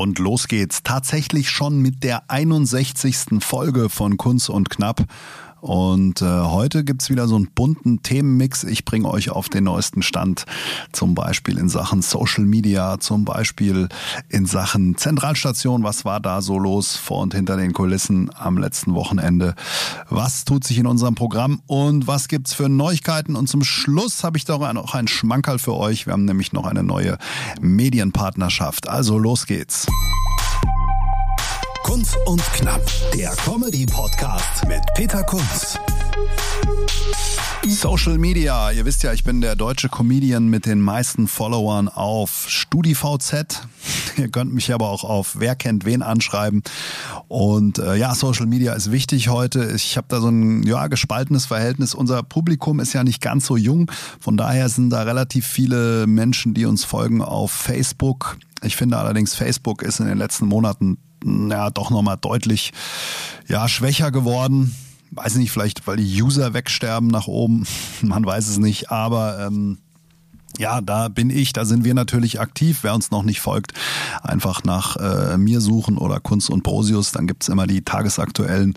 Und los geht's tatsächlich schon mit der 61. Folge von Kunst und Knapp. Und äh, heute gibt's wieder so einen bunten Themenmix. Ich bringe euch auf den neuesten Stand, zum Beispiel in Sachen Social Media, zum Beispiel in Sachen Zentralstation. Was war da so los vor und hinter den Kulissen am letzten Wochenende? Was tut sich in unserem Programm und was gibt's für Neuigkeiten? Und zum Schluss habe ich doch noch einen Schmankerl für euch. Wir haben nämlich noch eine neue Medienpartnerschaft. Also los geht's. Kunz und Knapp, der Comedy-Podcast mit Peter Kunz. Social Media, ihr wisst ja, ich bin der deutsche Comedian mit den meisten Followern auf StudiVZ. Ihr könnt mich aber auch auf Wer kennt wen anschreiben. Und äh, ja, Social Media ist wichtig heute. Ich habe da so ein ja, gespaltenes Verhältnis. Unser Publikum ist ja nicht ganz so jung. Von daher sind da relativ viele Menschen, die uns folgen auf Facebook. Ich finde allerdings, Facebook ist in den letzten Monaten ja doch nochmal deutlich ja, schwächer geworden. Weiß nicht, vielleicht weil die User wegsterben nach oben, man weiß es nicht, aber ähm, ja, da bin ich, da sind wir natürlich aktiv. Wer uns noch nicht folgt, einfach nach äh, mir suchen oder Kunst und Prosius, dann gibt's immer die tagesaktuellen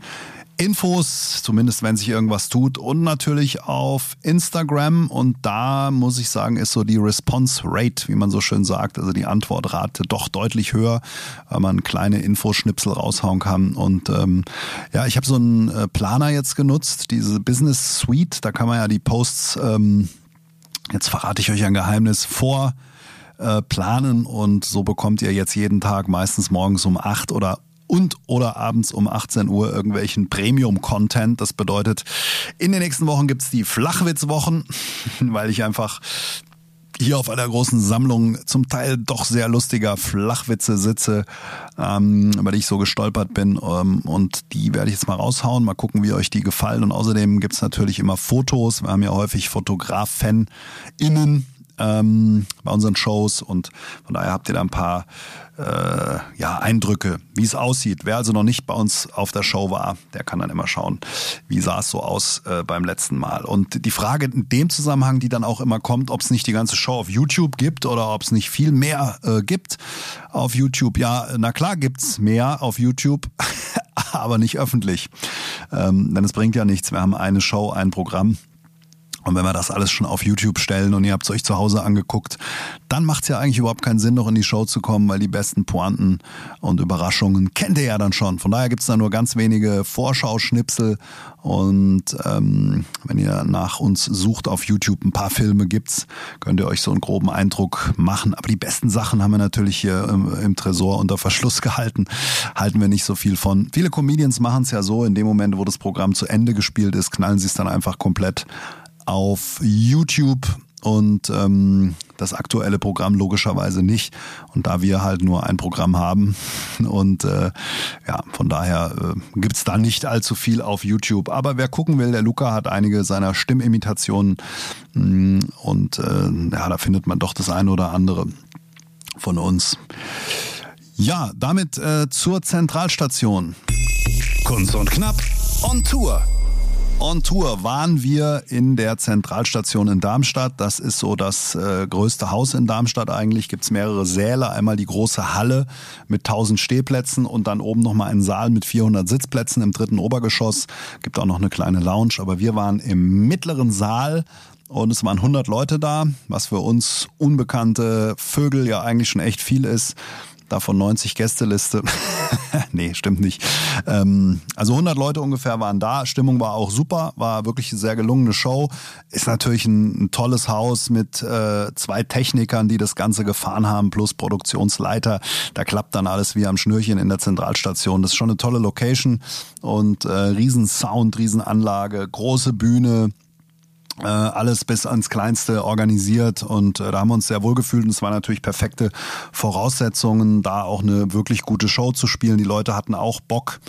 Infos, zumindest wenn sich irgendwas tut. Und natürlich auf Instagram. Und da muss ich sagen, ist so die Response Rate, wie man so schön sagt, also die Antwortrate doch deutlich höher, weil man kleine Infoschnipsel raushauen kann. Und ähm, ja, ich habe so einen äh, Planer jetzt genutzt, diese Business Suite, da kann man ja die Posts, ähm, jetzt verrate ich euch ein Geheimnis, vor äh, planen. Und so bekommt ihr jetzt jeden Tag meistens morgens um acht oder und oder abends um 18 Uhr irgendwelchen Premium-Content. Das bedeutet, in den nächsten Wochen gibt's die Flachwitzwochen, weil ich einfach hier auf einer großen Sammlung zum Teil doch sehr lustiger Flachwitze sitze, ähm, über die ich so gestolpert bin. Ähm, und die werde ich jetzt mal raushauen, mal gucken, wie euch die gefallen. Und außerdem gibt's natürlich immer Fotos. Wir haben ja häufig Fotograf-FanInnen ähm, bei unseren Shows und von daher habt ihr da ein paar äh, ja, Eindrücke, wie es aussieht. Wer also noch nicht bei uns auf der Show war, der kann dann immer schauen, wie sah es so aus äh, beim letzten Mal. Und die Frage in dem Zusammenhang, die dann auch immer kommt, ob es nicht die ganze Show auf YouTube gibt oder ob es nicht viel mehr äh, gibt auf YouTube. Ja, na klar gibt's mehr auf YouTube, aber nicht öffentlich. Ähm, denn es bringt ja nichts. Wir haben eine Show, ein Programm und wenn wir das alles schon auf YouTube stellen und ihr habt es euch zu Hause angeguckt, dann macht es ja eigentlich überhaupt keinen Sinn, noch in die Show zu kommen, weil die besten Pointen und Überraschungen kennt ihr ja dann schon. Von daher gibt es da nur ganz wenige Vorschauschnipsel und ähm, wenn ihr nach uns sucht auf YouTube, ein paar Filme gibt's, könnt ihr euch so einen groben Eindruck machen. Aber die besten Sachen haben wir natürlich hier im, im Tresor unter Verschluss gehalten. Halten wir nicht so viel von. Viele Comedians machen es ja so, in dem Moment, wo das Programm zu Ende gespielt ist, knallen sie es dann einfach komplett auf YouTube und ähm, das aktuelle Programm logischerweise nicht. Und da wir halt nur ein Programm haben und äh, ja, von daher äh, gibt's da nicht allzu viel auf YouTube. Aber wer gucken will, der Luca hat einige seiner Stimmimitationen mm, und äh, ja, da findet man doch das eine oder andere von uns. Ja, damit äh, zur Zentralstation. Kunst und Knapp on Tour. On Tour waren wir in der Zentralstation in Darmstadt. Das ist so das äh, größte Haus in Darmstadt eigentlich. Gibt's mehrere Säle. Einmal die große Halle mit 1000 Stehplätzen und dann oben nochmal einen Saal mit 400 Sitzplätzen im dritten Obergeschoss. Gibt auch noch eine kleine Lounge. Aber wir waren im mittleren Saal und es waren 100 Leute da, was für uns unbekannte Vögel ja eigentlich schon echt viel ist davon 90 Gästeliste. nee, stimmt nicht. Ähm, also 100 Leute ungefähr waren da. Stimmung war auch super, war wirklich eine sehr gelungene Show. Ist natürlich ein, ein tolles Haus mit äh, zwei Technikern, die das Ganze gefahren haben, plus Produktionsleiter. Da klappt dann alles wie am Schnürchen in der Zentralstation. Das ist schon eine tolle Location und äh, riesen Sound, große Bühne äh, alles bis ans Kleinste organisiert und äh, da haben wir uns sehr wohl gefühlt und es waren natürlich perfekte Voraussetzungen, da auch eine wirklich gute Show zu spielen. Die Leute hatten auch Bock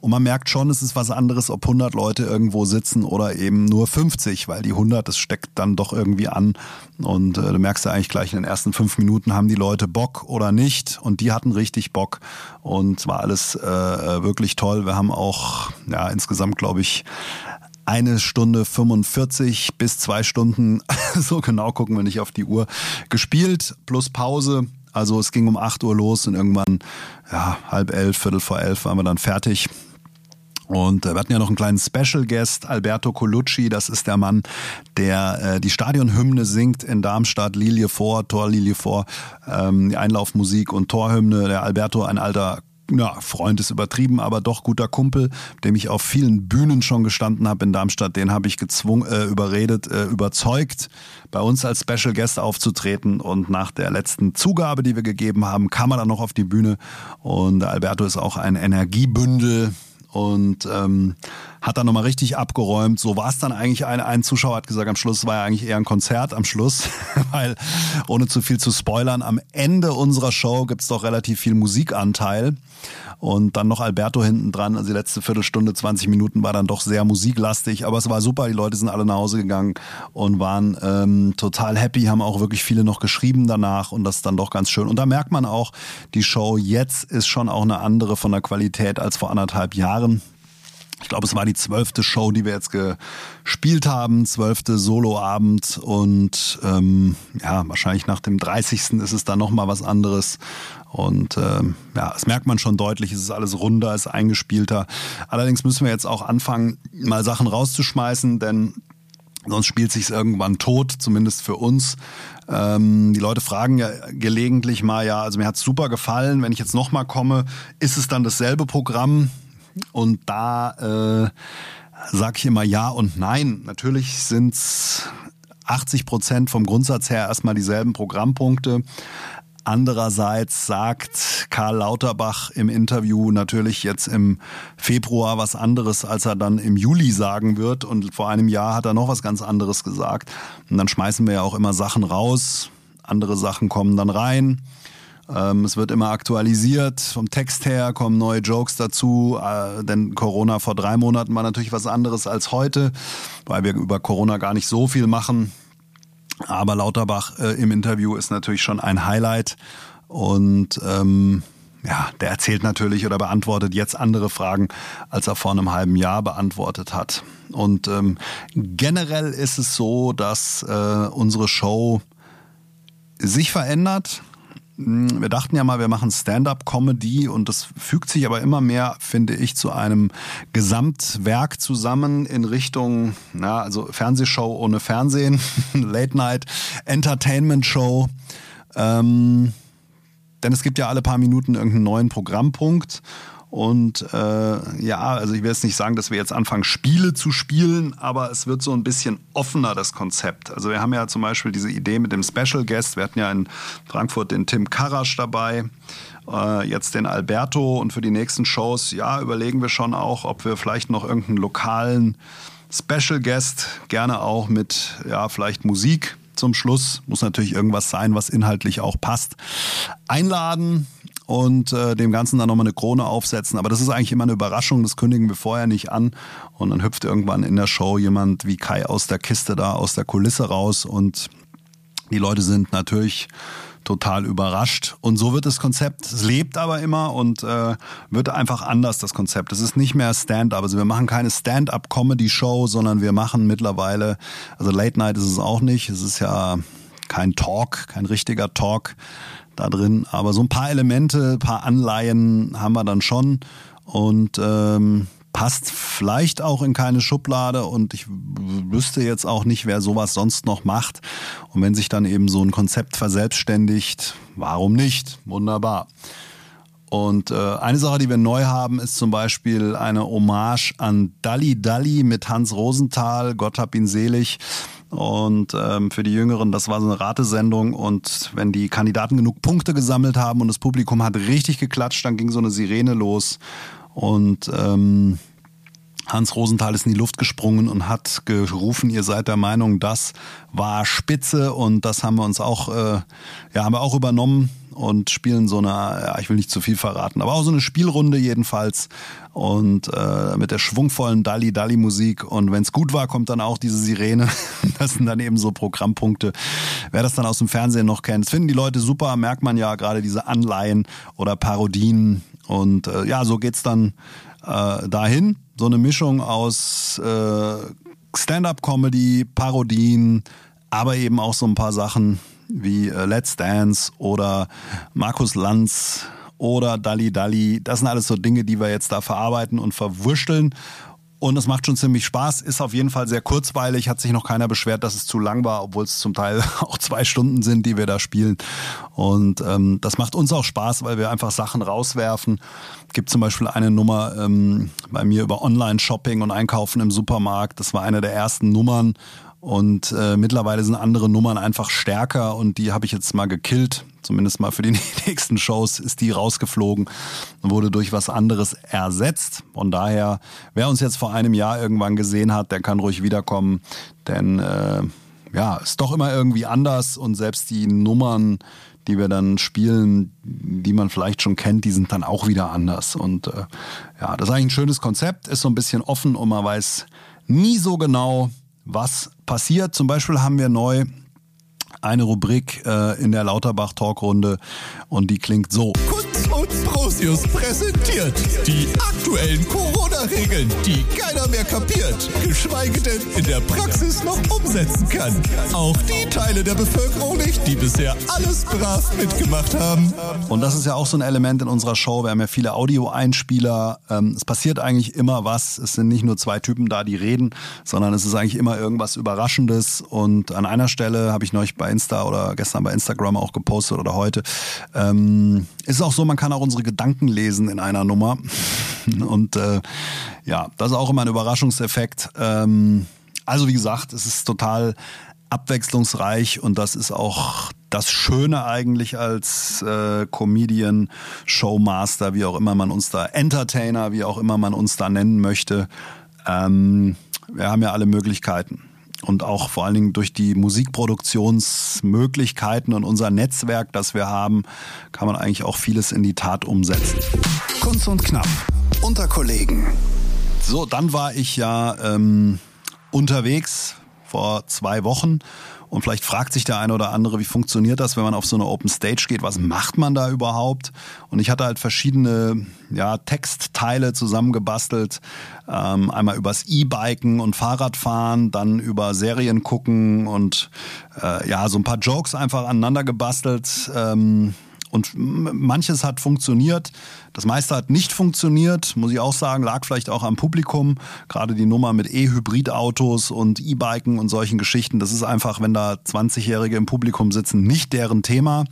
und man merkt schon, es ist was anderes, ob 100 Leute irgendwo sitzen oder eben nur 50, weil die 100, das steckt dann doch irgendwie an und äh, du merkst ja eigentlich gleich in den ersten fünf Minuten, haben die Leute Bock oder nicht und die hatten richtig Bock und war alles äh, äh wirklich toll. Wir haben auch ja insgesamt, glaube ich, eine Stunde 45 bis zwei Stunden, so genau gucken wir nicht auf die Uhr, gespielt, plus Pause. Also es ging um 8 Uhr los und irgendwann, ja, halb elf, viertel vor elf waren wir dann fertig. Und äh, wir hatten ja noch einen kleinen Special Guest, Alberto Colucci, das ist der Mann, der äh, die Stadionhymne singt in Darmstadt, Lilie vor, Torlilie vor, ähm, die Einlaufmusik und Torhymne. Der Alberto, ein alter ja, Freund ist übertrieben, aber doch guter Kumpel, dem ich auf vielen Bühnen schon gestanden habe in Darmstadt, den habe ich gezwungen, äh, überredet, äh, überzeugt, bei uns als Special Guest aufzutreten. Und nach der letzten Zugabe, die wir gegeben haben, kam er dann noch auf die Bühne. Und Alberto ist auch ein Energiebündel und ähm, hat dann nochmal richtig abgeräumt. So war es dann eigentlich. Ein, ein Zuschauer hat gesagt, am Schluss war ja eigentlich eher ein Konzert am Schluss, weil ohne zu viel zu spoilern, am Ende unserer Show gibt's doch relativ viel Musikanteil. Und dann noch Alberto hinten dran. Also die letzte Viertelstunde, 20 Minuten war dann doch sehr musiklastig. Aber es war super. Die Leute sind alle nach Hause gegangen und waren ähm, total happy, haben auch wirklich viele noch geschrieben danach. Und das ist dann doch ganz schön. Und da merkt man auch, die Show jetzt ist schon auch eine andere von der Qualität als vor anderthalb Jahren. Ich glaube, es war die zwölfte Show, die wir jetzt gespielt haben, zwölfte Soloabend und ähm, ja, wahrscheinlich nach dem 30. ist es dann nochmal was anderes. Und ähm, ja, das merkt man schon deutlich, es ist alles runder, es ist eingespielter. Allerdings müssen wir jetzt auch anfangen, mal Sachen rauszuschmeißen, denn sonst spielt sich irgendwann tot, zumindest für uns. Ähm, die Leute fragen ja gelegentlich mal, ja, also mir hat's super gefallen, wenn ich jetzt nochmal komme, ist es dann dasselbe Programm? Und da äh, sage ich immer ja und nein. Natürlich sind's 80 Prozent vom Grundsatz her erstmal dieselben Programmpunkte. Andererseits sagt Karl Lauterbach im Interview natürlich jetzt im Februar was anderes, als er dann im Juli sagen wird. Und vor einem Jahr hat er noch was ganz anderes gesagt. Und dann schmeißen wir ja auch immer Sachen raus. Andere Sachen kommen dann rein. Ähm, es wird immer aktualisiert. Vom Text her kommen neue Jokes dazu. Äh, denn Corona vor drei Monaten war natürlich was anderes als heute, weil wir über Corona gar nicht so viel machen. Aber Lauterbach äh, im Interview ist natürlich schon ein Highlight. Und ähm, ja, der erzählt natürlich oder beantwortet jetzt andere Fragen, als er vor einem halben Jahr beantwortet hat. Und ähm, generell ist es so, dass äh, unsere Show sich verändert. Hm, wir dachten ja mal, wir machen Stand-up-Comedy und das fügt sich aber immer mehr, finde ich, zu einem Gesamtwerk zusammen in Richtung, ja, also Fernsehshow ohne Fernsehen, Late-Night, Entertainment-Show. Ähm, denn es gibt ja alle paar Minuten irgendeinen neuen Programmpunkt und äh, ja, also ich will jetzt nicht sagen, dass wir jetzt anfangen, Spiele zu spielen, aber es wird so ein bisschen offener, das Konzept. Also wir haben ja zum Beispiel diese Idee mit dem Special Guest. Wir hatten ja in Frankfurt den Tim Karasch dabei, äh, jetzt den Alberto und für die nächsten Shows, ja, überlegen wir schon auch, ob wir vielleicht noch irgendeinen lokalen Special Guest, gerne auch mit, ja, vielleicht Musik zum Schluss, muss natürlich irgendwas sein, was inhaltlich auch passt, einladen und äh, dem Ganzen dann nochmal eine Krone aufsetzen. Aber das ist eigentlich immer eine Überraschung, das kündigen wir vorher nicht an. Und dann hüpft irgendwann in der Show jemand wie Kai aus der Kiste da, aus der Kulisse raus und die Leute sind natürlich total überrascht. Und so wird das Konzept, es lebt aber immer und äh, wird einfach anders, das Konzept. Es ist nicht mehr Stand-up. Also wir machen keine Stand-up-Comedy-Show, sondern wir machen mittlerweile, also Late Night ist es auch nicht. Es ist ja kein Talk, kein richtiger Talk, da drin. Aber so ein paar Elemente, ein paar Anleihen haben wir dann schon. Und ähm, passt vielleicht auch in keine Schublade und ich wüsste jetzt auch nicht, wer sowas sonst noch macht. Und wenn sich dann eben so ein Konzept verselbstständigt, warum nicht? Wunderbar. Und äh, eine Sache, die wir neu haben, ist zum Beispiel eine Hommage an Dalli Dalli mit Hans Rosenthal, Gott hab ihn selig. Und ähm, für die Jüngeren, das war so eine Ratesendung. Und wenn die Kandidaten genug Punkte gesammelt haben und das Publikum hat richtig geklatscht, dann ging so eine Sirene los. Und ähm, Hans Rosenthal ist in die Luft gesprungen und hat gerufen, ihr seid der Meinung, das war spitze und das haben wir uns auch, äh, ja, haben wir auch übernommen und spielen so eine, ja, ich will nicht zu viel verraten, aber auch so eine Spielrunde jedenfalls und äh, mit der schwungvollen Dalli Dalli Musik und wenn es gut war, kommt dann auch diese Sirene. Das sind dann eben so Programmpunkte. Wer das dann aus dem Fernsehen noch kennt, das finden die Leute super, merkt man ja gerade diese Anleihen oder Parodien und äh, ja, so geht's dann äh, dahin. So eine Mischung aus äh, Stand-up-Comedy, Parodien, aber eben auch so ein paar Sachen wie äh, Let's Dance oder Markus Lanz oder Dalli Dalli. Das sind alles so Dinge, die wir jetzt da verarbeiten und verwurschteln. Und es macht schon ziemlich Spaß, ist auf jeden Fall sehr kurzweilig, hat sich noch keiner beschwert, dass es zu lang war, obwohl es zum Teil auch zwei Stunden sind, die wir da spielen. Und ähm, das macht uns auch Spaß, weil wir einfach Sachen rauswerfen. Gibt zum Beispiel eine Nummer ähm, bei mir über Online-Shopping und Einkaufen im Supermarkt. Das war eine der ersten Nummern und äh, mittlerweile sind andere Nummern einfach stärker und die habe ich jetzt mal gekillt. Zumindest mal für die nächsten Shows ist die rausgeflogen und wurde durch was anderes ersetzt. Von daher, wer uns jetzt vor einem Jahr irgendwann gesehen hat, der kann ruhig wiederkommen. Denn äh, ja, ist doch immer irgendwie anders und selbst die Nummern, die wir dann spielen, die man vielleicht schon kennt, die sind dann auch wieder anders. Und äh, ja, das ist eigentlich ein schönes Konzept, ist so ein bisschen offen und man weiß nie so genau, was passiert. Zum Beispiel haben wir neu eine Rubrik äh, in der Lauterbach-Talkrunde und die klingt so. Und Prosius präsentiert die aktuellen Corona-Regeln, die keiner mehr kapiert, geschweige denn in der Praxis noch umsetzen kann. Auch die Teile der Bevölkerung nicht, die bisher alles brav mitgemacht haben. Und das ist ja auch so ein Element in unserer Show. Wir haben ja viele Audio-Einspieler. Ähm, es passiert eigentlich immer was. Es sind nicht nur zwei Typen da, die reden, sondern es ist eigentlich immer irgendwas Überraschendes. Und an einer Stelle habe ich neulich bei Insta oder gestern bei Instagram auch gepostet oder heute. Ähm, ist auch so, man kann auch unsere Gedanken lesen in einer Nummer. Und äh, ja, das ist auch immer ein Überraschungseffekt. Ähm, also wie gesagt, es ist total abwechslungsreich und das ist auch das Schöne eigentlich als äh, Comedian, Showmaster, wie auch immer man uns da, Entertainer, wie auch immer man uns da nennen möchte. Ähm, wir haben ja alle Möglichkeiten und auch vor allen Dingen durch die Musikproduktionsmöglichkeiten und unser Netzwerk, das wir haben, kann man eigentlich auch vieles in die Tat umsetzen. Kunst und Knapp, unter Kollegen. So, dann war ich ja ähm, unterwegs vor zwei Wochen und vielleicht fragt sich der eine oder andere, wie funktioniert das, wenn man auf so eine Open Stage geht? Was macht man da überhaupt? Und ich hatte halt verschiedene ja, Textteile zusammengebastelt. Ähm, einmal übers E-Biken und Fahrradfahren, dann über Serien gucken und äh, ja, so ein paar Jokes einfach aneinander gebastelt. Ähm, und manches hat funktioniert, das meiste hat nicht funktioniert, muss ich auch sagen, lag vielleicht auch am Publikum. Gerade die Nummer mit E-Hybrid-Autos und E-Biken und solchen Geschichten, das ist einfach, wenn da 20-Jährige im Publikum sitzen, nicht deren Thema.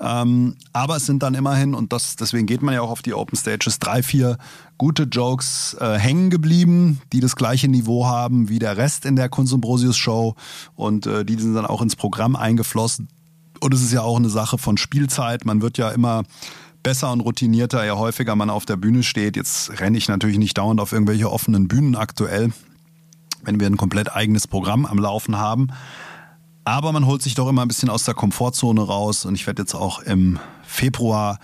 Ähm, aber es sind dann immerhin, und das, deswegen geht man ja auch auf die Open Stages, drei, vier gute Jokes äh, hängen geblieben, die das gleiche Niveau haben wie der Rest in der Kunsumbrosius Show und äh, die sind dann auch ins Programm eingeflossen. Und es ist ja auch eine Sache von Spielzeit. Man wird ja immer besser und routinierter, je häufiger man auf der Bühne steht. Jetzt renne ich natürlich nicht dauernd auf irgendwelche offenen Bühnen aktuell, wenn wir ein komplett eigenes Programm am Laufen haben. Aber man holt sich doch immer ein bisschen aus der Komfortzone raus. Und ich werde jetzt auch im Februar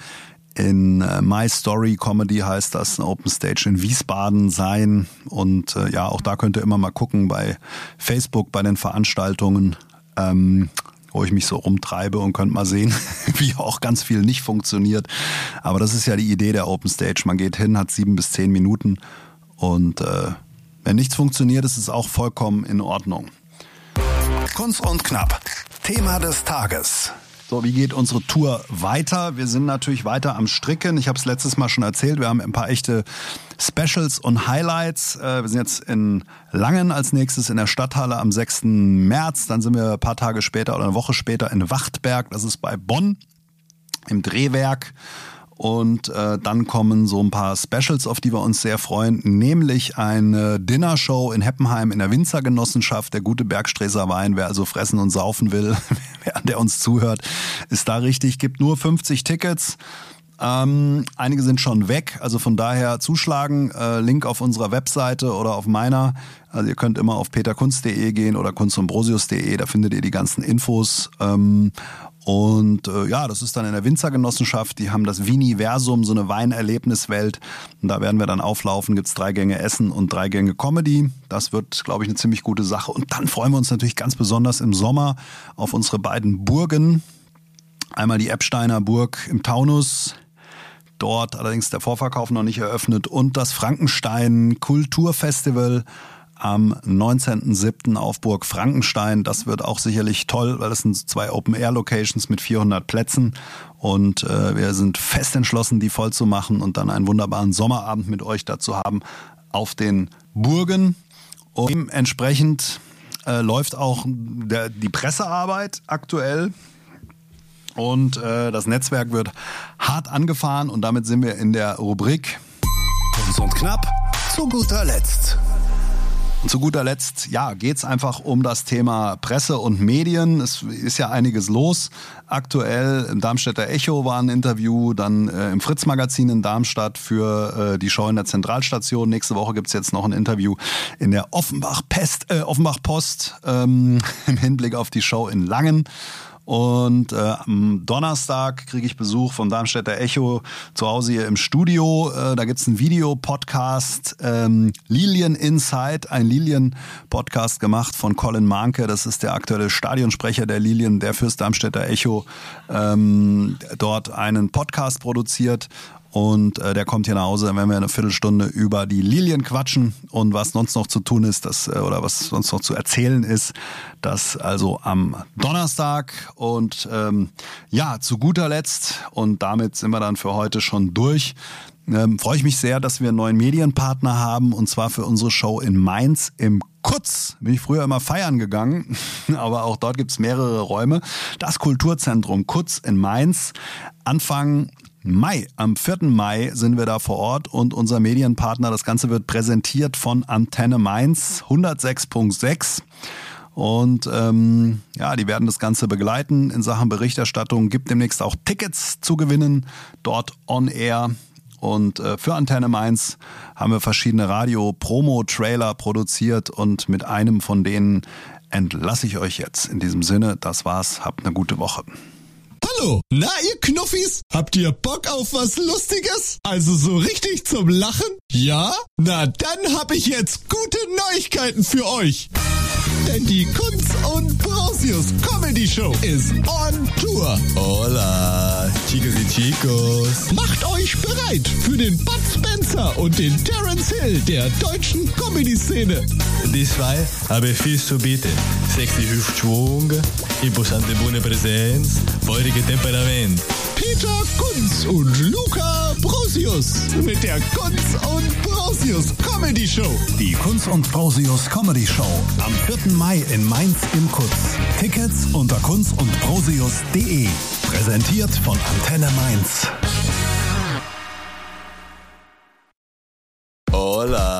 in äh, My Story Comedy heißt das, eine Open Stage in Wiesbaden sein. Und äh, ja, auch da könnt ihr immer mal gucken bei Facebook, bei den Veranstaltungen. Ähm, wo ich mich so rumtreibe und könnt mal sehen, wie auch ganz viel nicht funktioniert. Aber das ist ja die Idee der Open Stage. Man geht hin, hat sieben bis zehn Minuten und äh, wenn nichts funktioniert, ist es auch vollkommen in Ordnung. Kunst und Knapp. Thema des Tages. So, wie geht unsere Tour weiter? Wir sind natürlich weiter am Stricken. Ich habe es letztes Mal schon erzählt. Wir haben ein paar echte Specials und Highlights. Äh, wir sind jetzt in Langen als nächstes in der Stadthalle am 6. März. Dann sind wir ein paar Tage später oder eine Woche später in Wachtberg. Das ist bei Bonn im Drehwerk. Und äh, dann kommen so ein paar Specials, auf die wir uns sehr freuen, nämlich eine Dinnershow in Heppenheim in der Winzergenossenschaft, der gute Bergstreser Wein. Wer also fressen und saufen will, wer der uns zuhört, ist da richtig. Gibt nur 50 Tickets. Ähm, einige sind schon weg, also von daher zuschlagen. Äh, Link auf unserer Webseite oder auf meiner. Also ihr könnt immer auf peterkunst.de gehen oder kunstumbrosius.de, da findet ihr die ganzen Infos. Ähm, und äh, ja, das ist dann in der Winzergenossenschaft. Die haben das Viniversum, so eine Weinerlebniswelt. Und da werden wir dann auflaufen. Gibt's drei Gänge Essen und drei Gänge Comedy. Das wird, glaube ich, eine ziemlich gute Sache. Und dann freuen wir uns natürlich ganz besonders im Sommer auf unsere beiden Burgen. Einmal die Eppsteiner Burg im Taunus. Dort allerdings der Vorverkauf noch nicht eröffnet. Und das Frankenstein Kulturfestival am 19.07. auf Burg Frankenstein. Das wird auch sicherlich toll, weil das sind zwei Open-Air-Locations mit 400 Plätzen und äh, wir sind fest entschlossen, die voll zu machen und dann einen wunderbaren Sommerabend mit euch dazu haben auf den Burgen. Und dementsprechend äh, läuft auch der, die Pressearbeit aktuell. Und äh, das Netzwerk wird hart angefahren und damit sind wir in der Rubrik Kunst und knapp zu guter Letzt. Und zu guter Letzt, ja, geht's einfach um das Thema Presse und Medien. Es ist ja einiges los. Aktuell im Darmstädter Echo war ein Interview, dann äh, im Fritz-Magazin in Darmstadt für äh, die Show in der Zentralstation. Nächste Woche gibt's jetzt noch ein Interview in der Offenbach-Post äh, Offenbach ähm, im Hinblick auf die Show in Langen. Und äh, am Donnerstag kriege ich Besuch vom Darmstädter Echo zu Hause hier im Studio. Äh, da gibt's einen Videopodcast, ähm, Lilien Inside, ein Lilien-Podcast gemacht von Colin Manke. Das ist der aktuelle Stadionsprecher der Lilien, der fürs Darmstädter Echo ähm, dort einen Podcast produziert. Und äh, der kommt hier nach Hause, wenn wir eine Viertelstunde über die Lilien quatschen und was sonst noch zu tun ist, das, äh, oder was sonst noch zu erzählen ist. Das also am Donnerstag. Und ähm, ja, zu guter Letzt, und damit sind wir dann für heute schon durch, ähm, freue ich mich sehr, dass wir einen neuen Medienpartner haben, und zwar für unsere Show in Mainz im Kutz bin ich früher immer feiern gegangen, aber auch dort gibt's mehrere Räume. Das Kulturzentrum Kutz in Mainz. Anfang Mai, am 4. Mai sind wir da vor Ort und unser Medienpartner, das Ganze wird präsentiert von Antenne Mainz 106.6. Und ähm, ja, die werden das Ganze begleiten in Sachen Berichterstattung. Gibt demnächst auch Tickets zu gewinnen, dort on air. Und äh, für Antenne Mainz haben wir verschiedene Radio-Promo-Trailer produziert und mit einem von denen entlasse ich euch jetzt. In diesem Sinne, das war's. Habt eine gute Woche. Hallo, na ihr Knuffis? Habt ihr Bock auf was Lustiges? Also so richtig zum Lachen? Ja? Na dann hab ich jetzt gute Neuigkeiten für euch. Denn die Kunz und Brausius Comedy Show ist on Tour. Hola, chicos y chicos. Macht euch bereit für den Bud Spencer und den Terence Hill der deutschen Comedy-Szene. Die zwei haben viel zu bieten. Sexy Hüftschwung, imposante Bühne Präsenz, feurige Temperament. Peter Kunz und Luca Brosius mit der Kunz und Brosius Comedy Show. Die Kunz und Brosius Comedy Show am 4. Mai in Mainz im Kutz. Tickets unter kunz und brosius.de. Präsentiert von Antenne Mainz. Hola,